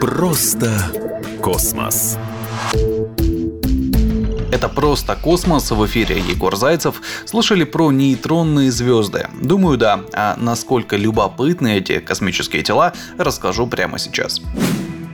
Просто космос. Это «Просто космос» в эфире Егор Зайцев. Слышали про нейтронные звезды? Думаю, да. А насколько любопытны эти космические тела, расскажу прямо сейчас.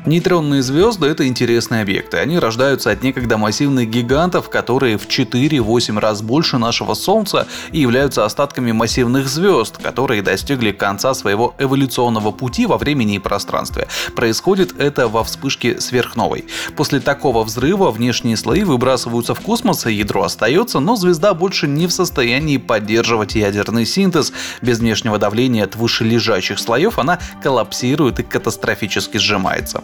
Нейтронные звезды — это интересные объекты. Они рождаются от некогда массивных гигантов, которые в 4-8 раз больше нашего Солнца и являются остатками массивных звезд, которые достигли конца своего эволюционного пути во времени и пространстве. Происходит это во вспышке сверхновой. После такого взрыва внешние слои выбрасываются в космос, и ядро остается, но звезда больше не в состоянии поддерживать ядерный синтез. Без внешнего давления от вышележащих слоев она коллапсирует и катастрофически сжимается.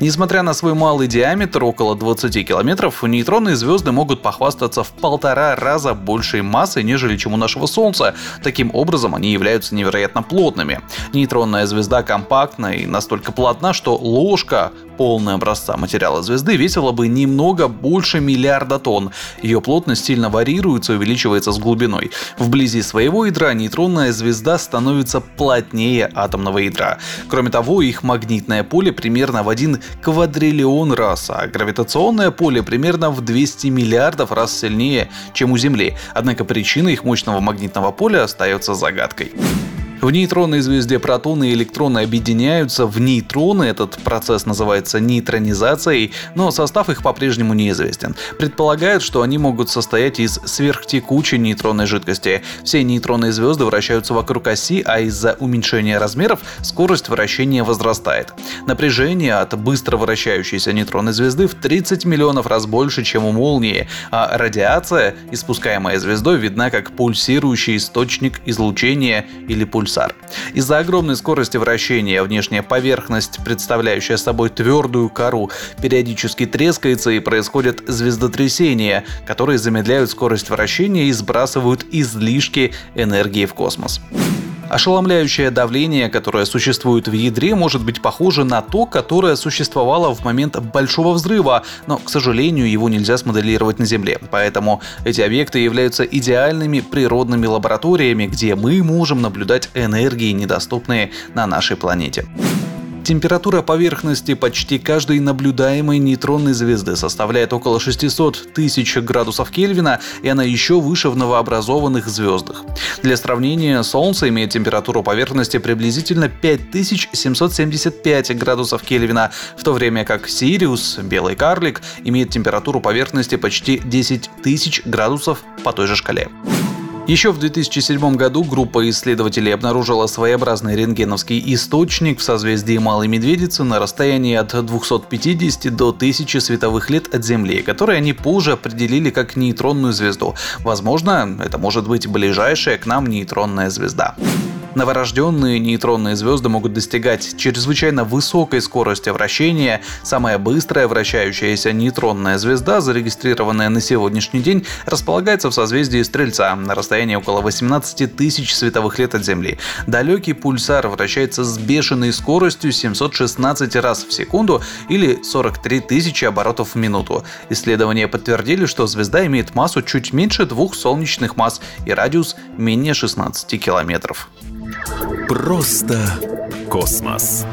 Несмотря на свой малый диаметр, около 20 километров, нейтронные звезды могут похвастаться в полтора раза большей массой, нежели чем у нашего Солнца. Таким образом, они являются невероятно плотными. Нейтронная звезда компактна и настолько плотна, что ложка полная образца материала звезды весила бы немного больше миллиарда тонн. Ее плотность сильно варьируется и увеличивается с глубиной. Вблизи своего ядра нейтронная звезда становится плотнее атомного ядра. Кроме того, их магнитное поле примерно в один квадриллион раз, а гравитационное поле примерно в 200 миллиардов раз сильнее, чем у Земли. Однако причина их мощного магнитного поля остается загадкой. В нейтронной звезде протоны и электроны объединяются в нейтроны, этот процесс называется нейтронизацией, но состав их по-прежнему неизвестен. Предполагают, что они могут состоять из сверхтекучей нейтронной жидкости. Все нейтронные звезды вращаются вокруг оси, а из-за уменьшения размеров скорость вращения возрастает. Напряжение от быстро вращающейся нейтронной звезды в 30 миллионов раз больше, чем у молнии, а радиация, испускаемая звездой, видна как пульсирующий источник излучения или пульсация пульсар. Из-за огромной скорости вращения внешняя поверхность, представляющая собой твердую кору, периодически трескается и происходят звездотрясения, которые замедляют скорость вращения и сбрасывают излишки энергии в космос. Ошеломляющее давление, которое существует в ядре, может быть похоже на то, которое существовало в момент Большого взрыва, но, к сожалению, его нельзя смоделировать на Земле. Поэтому эти объекты являются идеальными природными лабораториями, где мы можем наблюдать энергии, недоступные на нашей планете. Температура поверхности почти каждой наблюдаемой нейтронной звезды составляет около 600 тысяч градусов Кельвина, и она еще выше в новообразованных звездах. Для сравнения, Солнце имеет температуру поверхности приблизительно 5775 градусов Кельвина, в то время как Сириус, белый карлик, имеет температуру поверхности почти 10 тысяч градусов по той же шкале. Еще в 2007 году группа исследователей обнаружила своеобразный рентгеновский источник в созвездии Малой Медведицы на расстоянии от 250 до 1000 световых лет от Земли, который они позже определили как нейтронную звезду. Возможно, это может быть ближайшая к нам нейтронная звезда. Новорожденные нейтронные звезды могут достигать чрезвычайно высокой скорости вращения. Самая быстрая вращающаяся нейтронная звезда, зарегистрированная на сегодняшний день, располагается в созвездии Стрельца на расстоянии около 18 тысяч световых лет от Земли. Далекий пульсар вращается с бешеной скоростью 716 раз в секунду или 43 тысячи оборотов в минуту. Исследования подтвердили, что звезда имеет массу чуть меньше двух солнечных масс и радиус менее 16 километров. Просто космос.